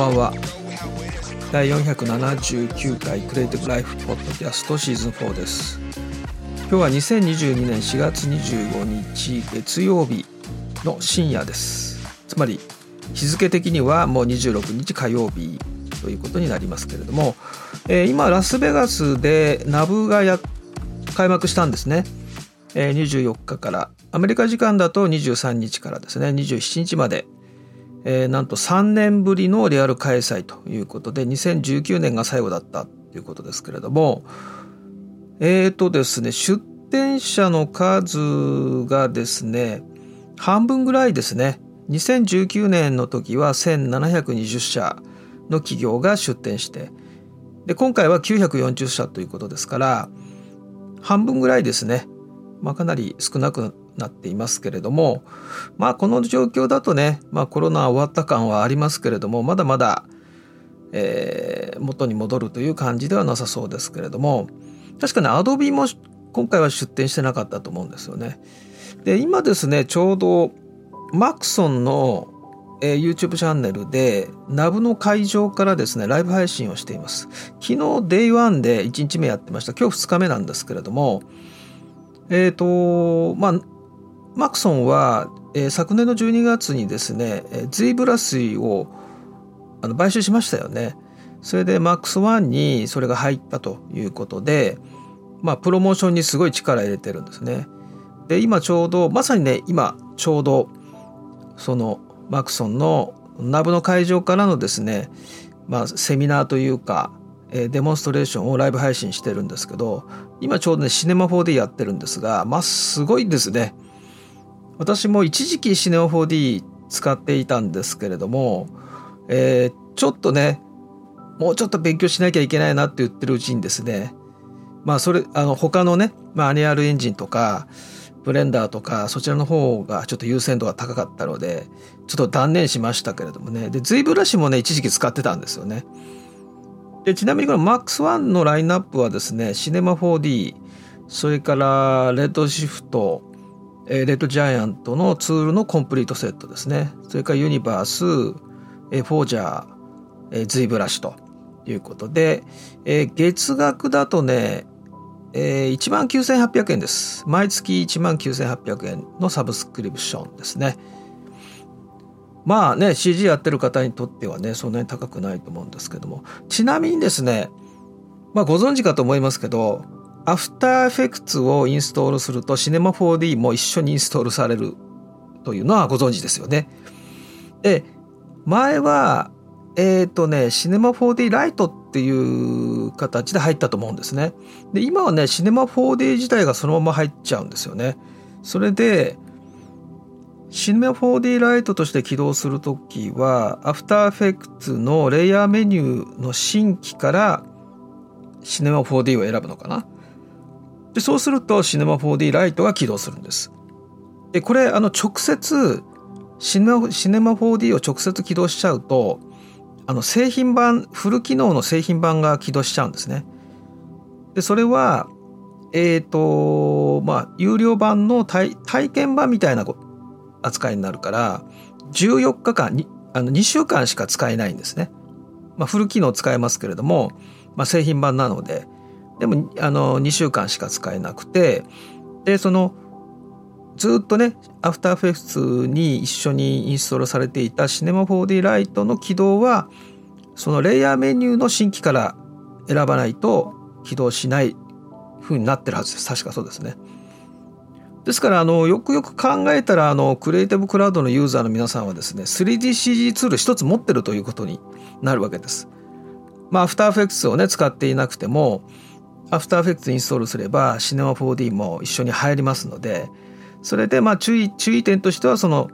こんばんは。第479回クリエイティブライフポッドキャストシーズン4です。今日は2022年4月25日月曜日の深夜です。つまり日付的にはもう26日火曜日ということになりますけれども、えー、今ラスベガスでナブがや開幕したんですね、えー、24日から。アメリカ時間だと23日からですね。27日まで、えー、なんと3年ぶりのリアル開催ということで2019年が最後だったということですけれどもえっ、ー、とですね出店者の数がですね半分ぐらいですね。2019年の時は1720社の企業が出展してで今回は940社ということですから半分ぐらいですね、まあ、かなり少なくなっていますけれどもまあこの状況だとね、まあ、コロナ終わった感はありますけれどもまだまだ、えー、元に戻るという感じではなさそうですけれども確かにアドビも今回は出展してなかったと思うんですよね。で今ですねちょうどマクソンの、えー、YouTube チャンネルでナブの会場からですねライブ配信をしています昨日 Day1 で1日目やってました今日2日目なんですけれどもえっ、ー、とまあマクソンは、えー、昨年の12月にですね、えー、ズイブラ水をあの買収しましたよね。それで MAX1 にそれが入ったということでまあプロモーションにすごい力入れてるんですね。で今ちょうどまさにね今ちょうどそのマクソンのナブの会場からのですね、まあ、セミナーというか、えデモンストレーションをライブ配信してるんですけど今ちょうどねシネマ 4D やってるんですがまあすごいですね。私も一時期シネマ 4D 使っていたんですけれども、えー、ちょっとねもうちょっと勉強しなきゃいけないなって言ってるうちにですねまあそれあの他のね、まあ、アニアルエンジンとかブレンダーとかそちらの方がちょっと優先度が高かったのでちょっと断念しましたけれどもね。で Z ブラシもね一時期使ってたんですよね。でちなみにこの MAX1 のラインナップはですねシネマ 4D それからレッドシフトレッドジャイアントのツールのコンプリートセットですねそれからユニバースえフォージャー Z ブラシということでえ月額だとねえー、1万9800円です。毎月1万9800円のサブスクリプションですね。まあね、CG やってる方にとってはね、そんなに高くないと思うんですけども。ちなみにですね、まあご存知かと思いますけど、アフターエフェクツをインストールするとシネマ 4D も一緒にインストールされるというのはご存知ですよね。で、前はえっ、ー、とね、シネマ 4D ライトっていう形で入ったと思うんですね。で、今はね、シネマ 4D 自体がそのまま入っちゃうんですよね。それで、シネマ 4D ライトとして起動するときは、アフターエフェクツのレイヤーメニューの新規からシネマ 4D を選ぶのかな。で、そうするとシネマ 4D ライトが起動するんです。で、これ、あの、直接シネマ、シネマ 4D を直接起動しちゃうと、あの製品版フル機能の製品版が起動しちゃうんですね。でそれはえっ、ー、とまあ有料版の体験版みたいな扱いになるから14日間にあの2週間しか使えないんですね。まあ、フル機能使えますけれども、まあ、製品版なのででもあの2週間しか使えなくてでそのずっとねアフターフェクツに一緒にインストールされていたシネマ 4D ライトの起動はそのレイヤーメニューの新規から選ばないと起動しない風になってるはずです。確かそうですね。ですからあのよくよく考えたらあのクリエイティブクラウドのユーザーの皆さんはですね 3DCG ツール一つ持ってるということになるわけです。まあアフターフェクツをね使っていなくてもアフターフェクツインストールすればシネマ 4D も一緒に入りますのでそれでまあ注意注意点としてはその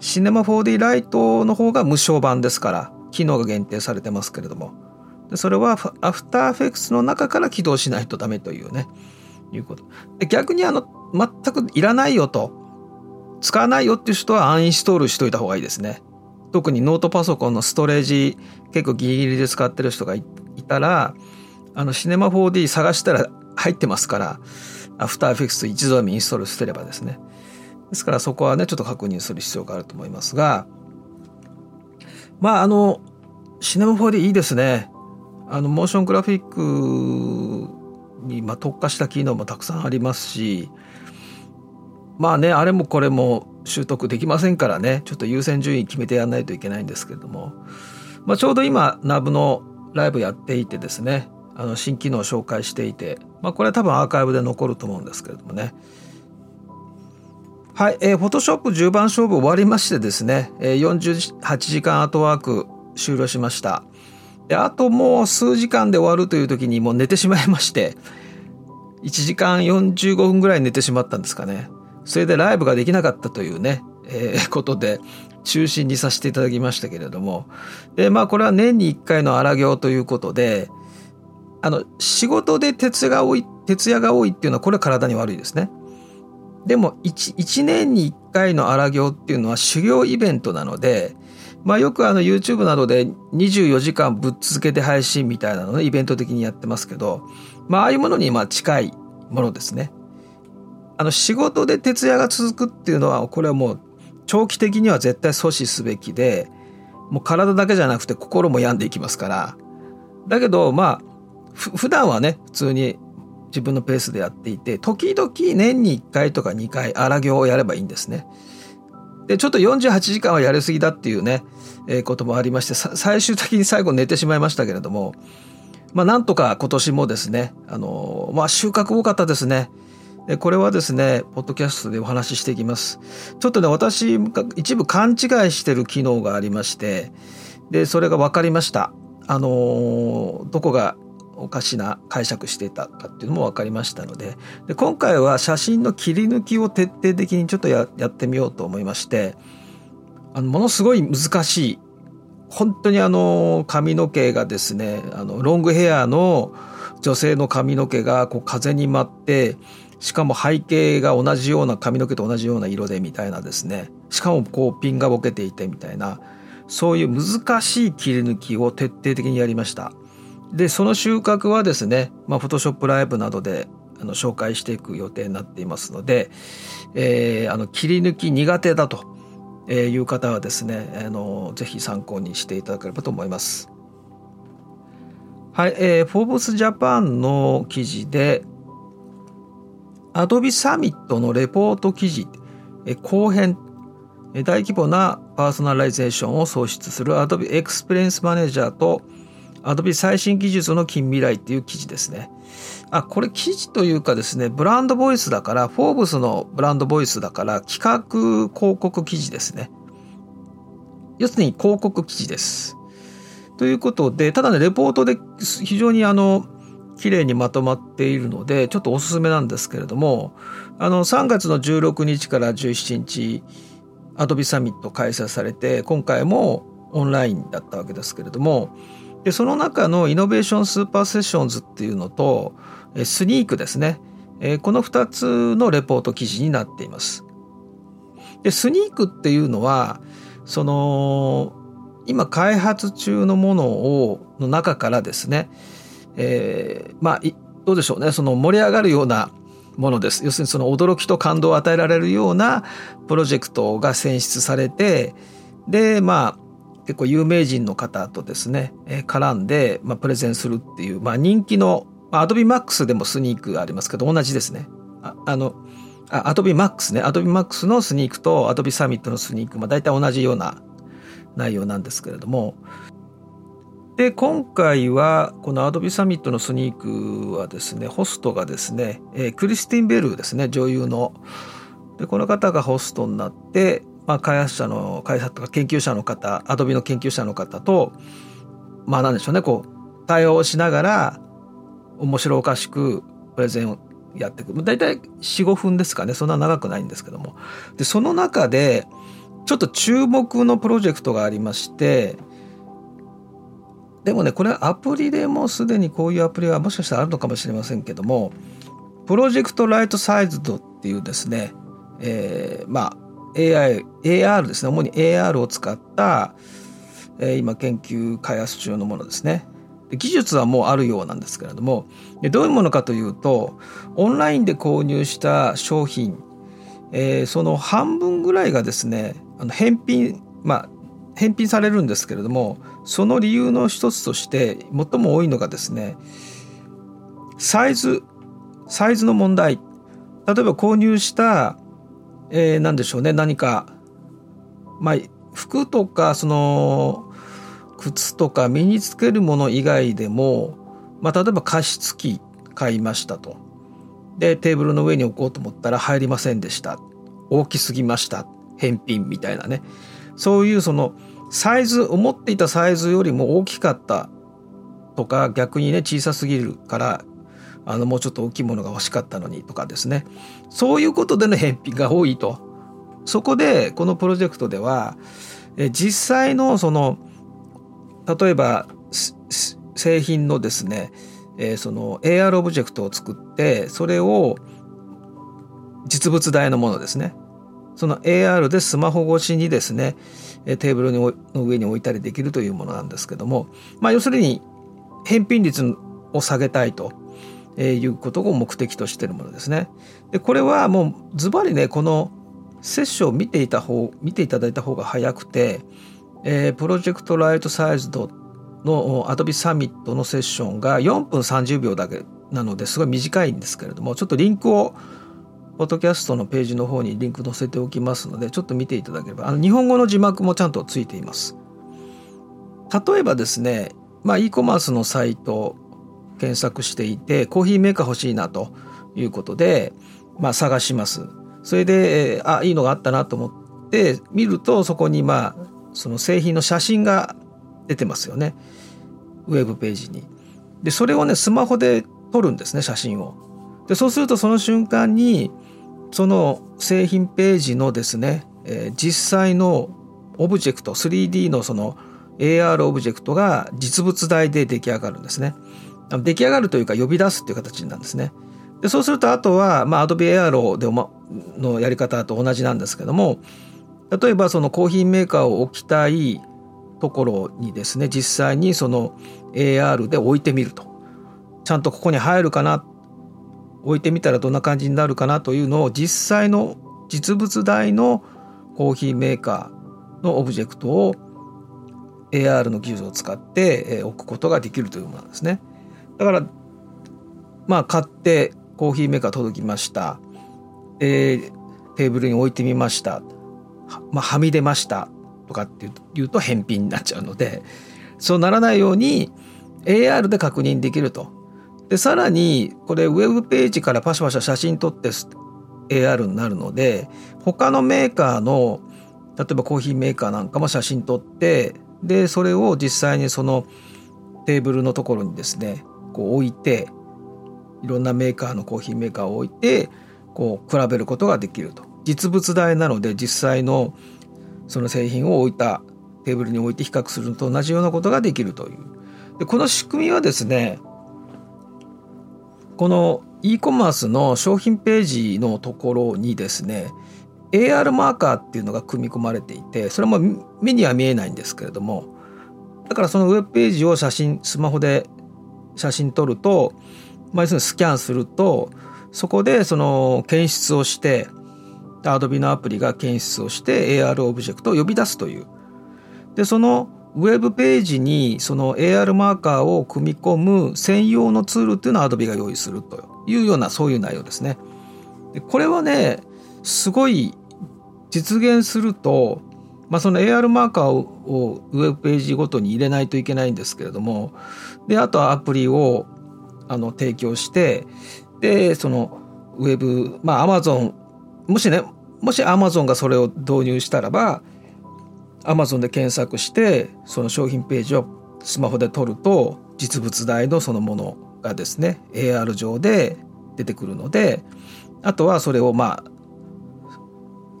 シネマ 4D ライトの方が無償版ですから機能が限定されてますけれども。でそれはアフターフェクスの中から起動しないとダメというねいうこと。で逆にあの全くいらないよと使わないよっていう人はアンインストールしといた方がいいですね。特にノートパソコンのストレージ結構ギリギリで使ってる人がいたらあのシネマ 4D 探したら入ってますからアフターフェクス一度でもインストールしてればですね。ですからそこはねちょっと確認する必要があると思いますが。まああのシネマ 4D いいですね。あのモーショングラフィックにま特化した機能もたくさんありますし。まあねあれもこれも習得できませんからね。ちょっと優先順位決めてやんないといけないんですけれども、まあ、ちょうど今ナブのライブやっていてですね。あの新機能を紹介していて、まあ、これは多分アーカイブで残ると思うんですけれどもね。はい、えー、フォトショップ10番勝負終わりましてですね、えー、48時間アートワーク終了しました。であともう数時間で終わるという時にもう寝てしまいまして1時間45分ぐらい寝てしまったんですかね。それでライブができなかったというね、えー、ことで中心にさせていただきましたけれども。でまあこれは年に1回の荒行ということであの仕事で徹夜が多い徹夜が多いっていうのはこれは体に悪いですね。でも 1, 1年に1回の荒行っていうのは修行イベントなので、まあ、よくあの YouTube などで24時間ぶっ続けて配信みたいなのねイベント的にやってますけど、まあ、ああいうものにまあ近いものですね。あの仕事で徹夜が続くっていうのはこれはもう長期的には絶対阻止すべきでもう体だけじゃなくて心も病んでいきますからだけどまあ普段はね普通に自分のペースでやっていて時々年に1回とか2回荒行をやればいいんですね。でちょっと48時間はやりすぎだっていうね、えー、こともありまして最終的に最後寝てしまいましたけれどもまあなんとか今年もですねあのー、まあ収穫多かったですね。これはですね、ポッドキャストでお話ししていきます。ちょっとね、私、一部勘違いしてる機能がありまして、で、それが分かりました。あのー、どこがおかしな解釈してたかっていうのも分かりましたのでで今回は写真の切り抜きを徹底的にちょっとやってみようと思いましてあのものすごい難しい本当にあの髪の毛がですねあのロングヘアの女性の髪の毛がこう風に舞ってしかも背景が同じような髪の毛と同じような色でみたいなですねしかもこうピンがボケていてみたいなそういう難しい切り抜きを徹底的にやりました。でその収穫はですね、まあ、フォトショップライブなどであの紹介していく予定になっていますので、えー、あの切り抜き苦手だという方はですねあのぜひ参考にしていただければと思います。はい、えー、フォーブスジャパンの記事でアドビサミットのレポート記事、え後編大規模なパーソナライゼーションを創出する Adobe Experience Manager とビ最新技術の近未来っていう記事ですね。あ、これ記事というかですね、ブランドボイスだから、フォーブスのブランドボイスだから、企画広告記事ですね。要するに広告記事です。ということで、ただね、レポートで非常にあの、綺麗にまとまっているので、ちょっとおすすめなんですけれども、あの、3月の16日から17日、アドビサミット開催されて、今回もオンラインだったわけですけれども、でその中のイノベーションスーパーセッションズっていうのとスニークですねこの2つのレポート記事になっています。でスニークっていうのはその今開発中のものをの中からですね、えー、まあどうでしょうねその盛り上がるようなものです。要するにその驚きと感動を与えられるようなプロジェクトが選出されてでまあ結構有名人の方とですね、え、絡んで、まあ、プレゼンするっていう、まあ、人気の、まあ、Adobe Max でもスニークありますけど同じですね。ああのあ Adobe Max ね。Adobe Max のスニークと Adobe Summit のスニーク、まあ、大体同じような内容なんですけれども。で今回はこの Adobe Summit のスニークはですねホストがですね、えー、クリスティン・ベルですね女優の。でこの方がホストになってまあ、開発者の開発とか研究者の方アドビの研究者の方とまあなんでしょうねこう対応しながら面白おかしくプレゼンをやっていく。大体45分ですかねそんな長くないんですけども。でその中でちょっと注目のプロジェクトがありましてでもねこれアプリでもすでにこういうアプリはもしかしたらあるのかもしれませんけどもプロジェクトライトサイズドっていうですね、えー、まあ AI、AR ですね主に AR を使った、えー、今研究開発中のものですね。技術はもうあるようなんですけれどもどういうものかというとオンラインで購入した商品、えー、その半分ぐらいがですねあの返品まあ返品されるんですけれどもその理由の一つとして最も多いのがですねサイズサイズの問題例えば購入した、えー、何でしょうね。何かまあ服とかその靴とか身につけるもの以外でも、まあ、例えば加湿器買いましたと。でテーブルの上に置こうと思ったら入りませんでした。大きすぎました。返品みたいなね。そういうそのサイズ思っていたサイズよりも大きかったとか逆にね小さすぎるからあのもうちょっと大きいものが欲しかったのにとかですね。そういうことでの返品が多いと。そこでこのプロジェクトでは実際のその例えば製品のですね、その AR オブジェクトを作ってそれを実物大のものですね。その AR でスマホ越しにですねテーブルの上に置いたりできるというものなんですけども、まあ、要するに返品率を下げたいと。えいうことを目的としているものですね。でこれはもうズバリねこのセッションを見ていた方見ていただいた方が早くて、えー、プロジェクトライトサイズドの Adobe サミットのセッションが4分30秒だけなのですごい短いんですけれどもちょっとリンクをポッドキャストのページの方にリンク載せておきますのでちょっと見ていただければあの日本語の字幕もちゃんとついています例えばですねまあ e コマースのサイト検索していてコーヒーメーカー欲しいなということで、まあ、探しますそれであいいのがあったなと思って見るとそこにまあその製品の写真が出てますよねウェブページに。でそれをねスマホで撮るんですね写真を。でそうするとその瞬間にその製品ページのですね、えー、実際のオブジェクト 3D のその AR オブジェクトが実物大で出来上がるんですね。出来上がるというか呼び出すっていう形なんですね。でそうするとあとは、まあ、Adobe Aero でのやり方と同じなんですけども例えばそのコーヒーメーカーを置きたいところにですね実際にその AR で置いてみるとちゃんとここに入るかな？置いてみたらどんな感じになるかなというのを実際の実物大のコーヒーメーカーのオブジェクトを AR の技術を使って置くことができるというものなんですね。だからまあ買ってコーヒーメーカー届きました、えー、テーブルに置いてみました、まあ、はみ出ました。とかっていうと返品になっちゃうのでそうならないように AR で確認できると。でさらにこれウェブページからパシャパシャ写真撮って AR になるので他のメーカーの例えばコーヒーメーカーなんかも写真撮ってでそれを実際にそのテーブルのところにですねこう置いていろんなメーカーのコーヒーメーカーを置いてこう比べることができると。実物大なので実際のその製品を置いたテーブルに置いて比較するのと同じようなことができるという。でこの仕組みはですねこの e コマースの商品ページのところにですね AR マーカーっていうのが組み込まれていてそれも目には見えないんですけれどもだからそのウェブページを写真スマホで写真撮ると、まあ、要するにスキャンするとそこでその検出をして Adobe のアプリが検出をして AR オブジェクトを呼び出すというでそのウェブページにその AR マーカーを組み込む専用のツールっていうのを Adobe が用意するというようなそういう内容ですね。でこれはねすごい実現すると、まあ、その AR マーカーをウェブページごとに入れないといけないんですけれどもであとはアプリをあの提供してでそのウェブまあ Amazon もしねもし Amazon がそれを導入したらば Amazon で検索してその商品ページをスマホで撮ると実物大のそのものがですね AR 上で出てくるのであとはそれをま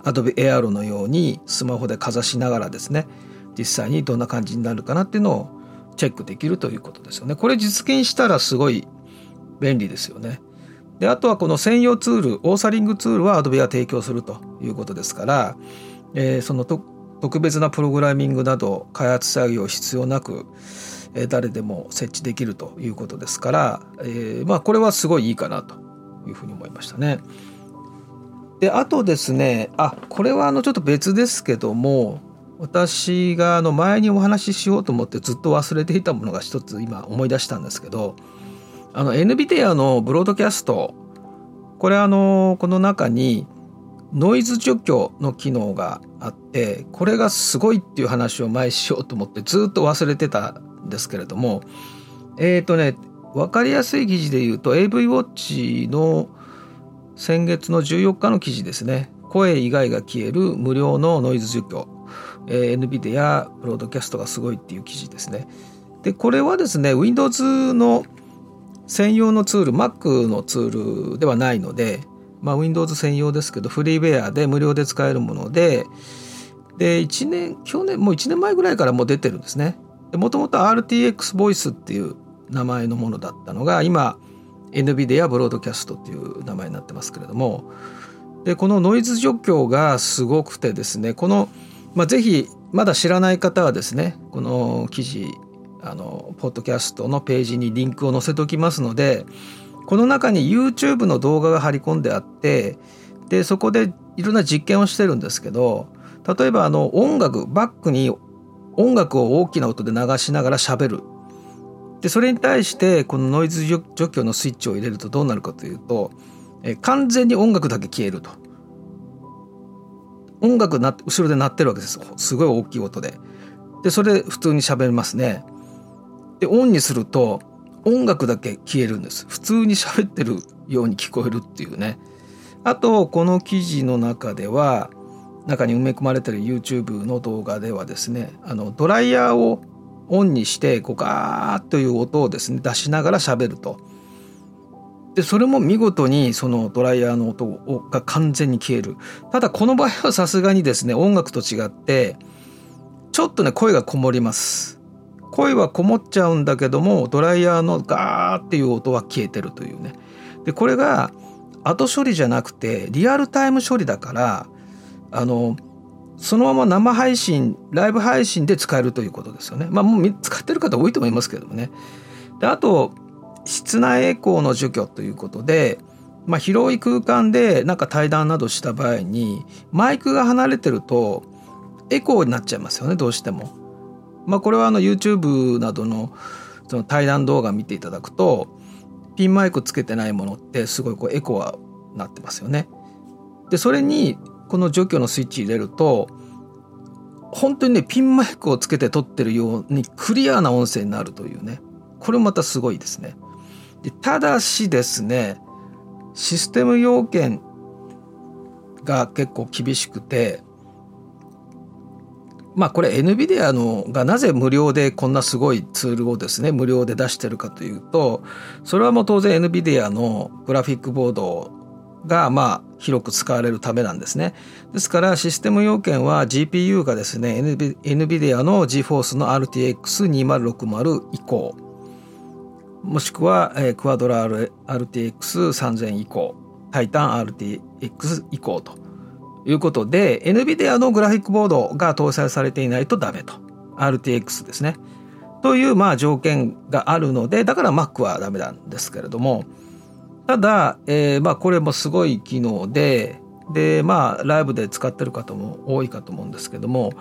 あ Adobe AR のようにスマホでかざしながらですね実際にどんな感じになるかなっていうのをチェックできるということですよね。これ実現したらすごい便利ですよね。であとはこの専用ツールオーサリングツールは Adobe が提供するということですから、えー、その特別なプログラミングなど開発作業必要なく、えー、誰でも設置できるということですから、えー、まあこれはすごいいいかなというふうに思いましたね。であとですねあこれはあのちょっと別ですけども私があの前にお話ししようと思ってずっと忘れていたものが一つ今思い出したんですけどあの NVIDIA のブロードキャストこれあのこの中にノイズ除去の機能があってこれがすごいっていう話を前しようと思ってずっと忘れてたんですけれどもえっ、ー、とね分かりやすい記事で言うと AV ウォッチの先月の14日の記事ですね。声以外が消える無料のノイズ除去、えー、NVIDIA ブロードキャストがすごいっていう記事ですね。でこれはですね Windows の専用のツール Mac のツールではないので、まあ、Windows 専用ですけどフリーウェアで無料で使えるものでで1年去年もう1年前ぐらいからもう出てるんですね。もともと RTX ボイスっていう名前のものだったのが今 NVIDIA ブロードキャストっていう名前になってますけれども。でこのノイズ除去がすごくてですねこの、まあ、ぜひまだ知らない方はですねこの記事あのポッドキャストのページにリンクを載せておきますのでこの中に YouTube の動画が貼り込んであってでそこでいろんな実験をしてるんですけど例えばあの音楽バックに音楽を大きな音で流しながら喋る。でそれに対してこのノイズ除去のスイッチを入れるとどうなるかというとえ完全に音楽だけ消えると。音楽な後ろで鳴ってるわけです。すごい大きい音で。でそれ普通に喋りますね。でオンにすると音楽だけ消えるんです。普通に喋ってるように聞こえるっていうね。あとこの記事の中では中に埋め込まれてる YouTube の動画ではですねあのドライヤーをオンにしてこうガーッという音をですね出しながら喋ると。でそれも見事にそのドライヤーの音が完全に消える。ただこの場合はさすがにですね音楽と違ってちょっとね声がこもります。声はこもっちゃうんだけどもドライヤーのガーっていう音は消えてるというね。でこれが後処理じゃなくてリアルタイム処理だからあのそのまま生配信ライブ配信で使えるということですよね。まあもう使ってる方多いと思いますけどもね。であと室内エコーの除去ということでまあ、広い空間でなんか対談などした場合にマイクが離れてるとエコーになっちゃいますよねどうしても。まあ、これはあの YouTube などのその対談動画見ていただくとピンマイクつけてないものってすごいこうエコはなってますよね。でそれにこの除去のスイッチ入れると本当にねピンマイクをつけて撮ってるようにクリアな音声になるというねこれまたすごいですね。でただしですねシステム要件が結構厳しくてまあこれ NVIDIA のがなぜ無料でこんなすごいツールをですね無料で出してるかというとそれはもう当然 NVIDIA のグラフィックボードがまあ広く使われるためなんですね。ですからシステム要件は GPU がですね NVIDIA の GForce の RTX2060 以降もしくは、えー、クアドラ RTX3000 以降タイタン RTX 以降と。いうことで NVIDIA のグラフィックボードが搭載されていないとダメと。RTX ですね。というまあ条件があるのでだから Mac はダメなんですけれども。ただ、えー、まあこれもすごい機能ででまあライブで使ってる方も多いかと思うんですけども。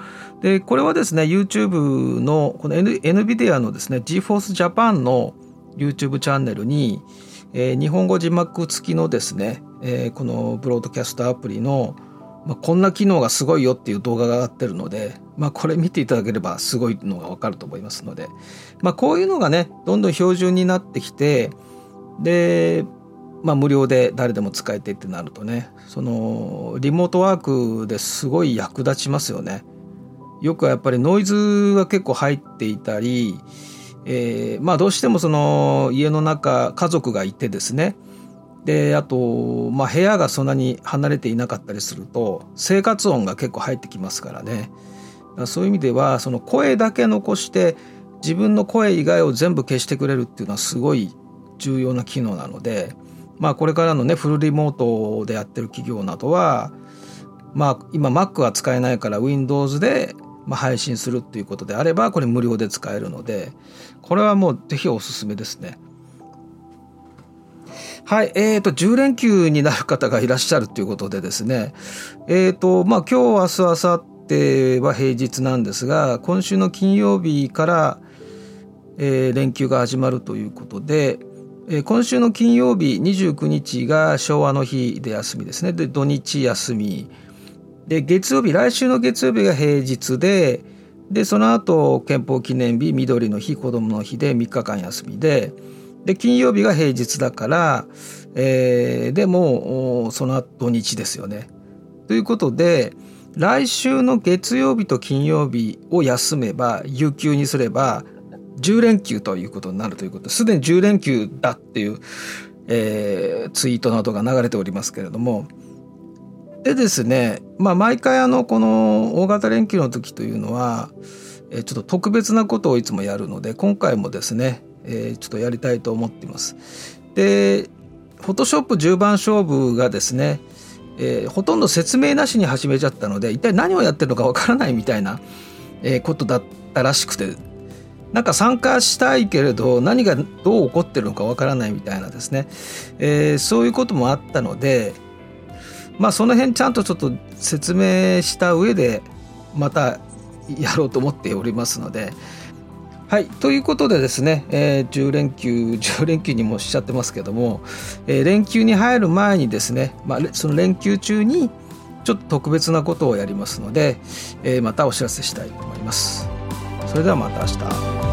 でこれはですね YouTube のこの NVIDIA のですね GForce Japan の YouTube チャンネルに、えー、日本語字幕付きのですね、えー、このブロードキャストアプリのまあ、こんな機能がすごいよっていう動画が上がってるので、まあ、これ見ていただければすごいのがわかると思いますので、まあ、こういうのがねどんどん標準になってきてで、まあ、無料で誰でも使えてってなるとねそのリモートワークですごい役立ちますよね。よくやっぱりノイズが結構入っていたり、えー、まあどうしてもその家の中家族がいてですね。であと、まあ、部屋がそんなに離れていなかったりすると生活音が結構入ってきますからね。そういう意味ではその声だけ残して自分の声以外を全部消してくれるっていうのはすごい重要な機能なので、まあ、これからのねフルリモートでやってる企業などは、まあ、今 Mac は使えないから Windows でまあ配信するっていうことであればこれ無料で使えるのでこれはもうぜひおすすめですね。はい、えーと、10連休になる方がいらっしゃるということでですね、えーとまあ、今日、明日、明後ては平日なんですが今週の金曜日から、えー、連休が始まるということで、えー、今週の金曜日29日が昭和の日で休みですね。で土日休み。で月曜日来週の月曜日が平日ででその後憲法記念日緑の日子どもの日で3日間休みでで金曜日が平日だから、えー、でもその後土日ですよね。ということで来週の月曜日と金曜日を休めば有給にすれば10連休ということになるということすでに10連休だっていう、えー、ツイートなどが流れておりますけれどもでですね、まあ、毎回あのこの大型連休の時というのはちょっと特別なことをいつもやるので今回もですね、えー、ちょっとやりたいと思っています。でフォトショップ10番勝負がですね、えー、ほとんど説明なしに始めちゃったので一体何をやってるのかわからないみたいな、えー、ことだったらしくてなんか参加したいけれど何がどう起こってるのかわからないみたいなですね、えー、そういうこともあったのでまあその辺ちゃんとちょっと説明した上でまたやろうと思っておりますので。はいということでですね、えー、10連休 10連休にもおっしゃってますけども、えー、連休に入る前にですね、まあ、その連休中にちょっと特別なことをやりますので、えー、またお知らせしたいと思います。それではまた明日。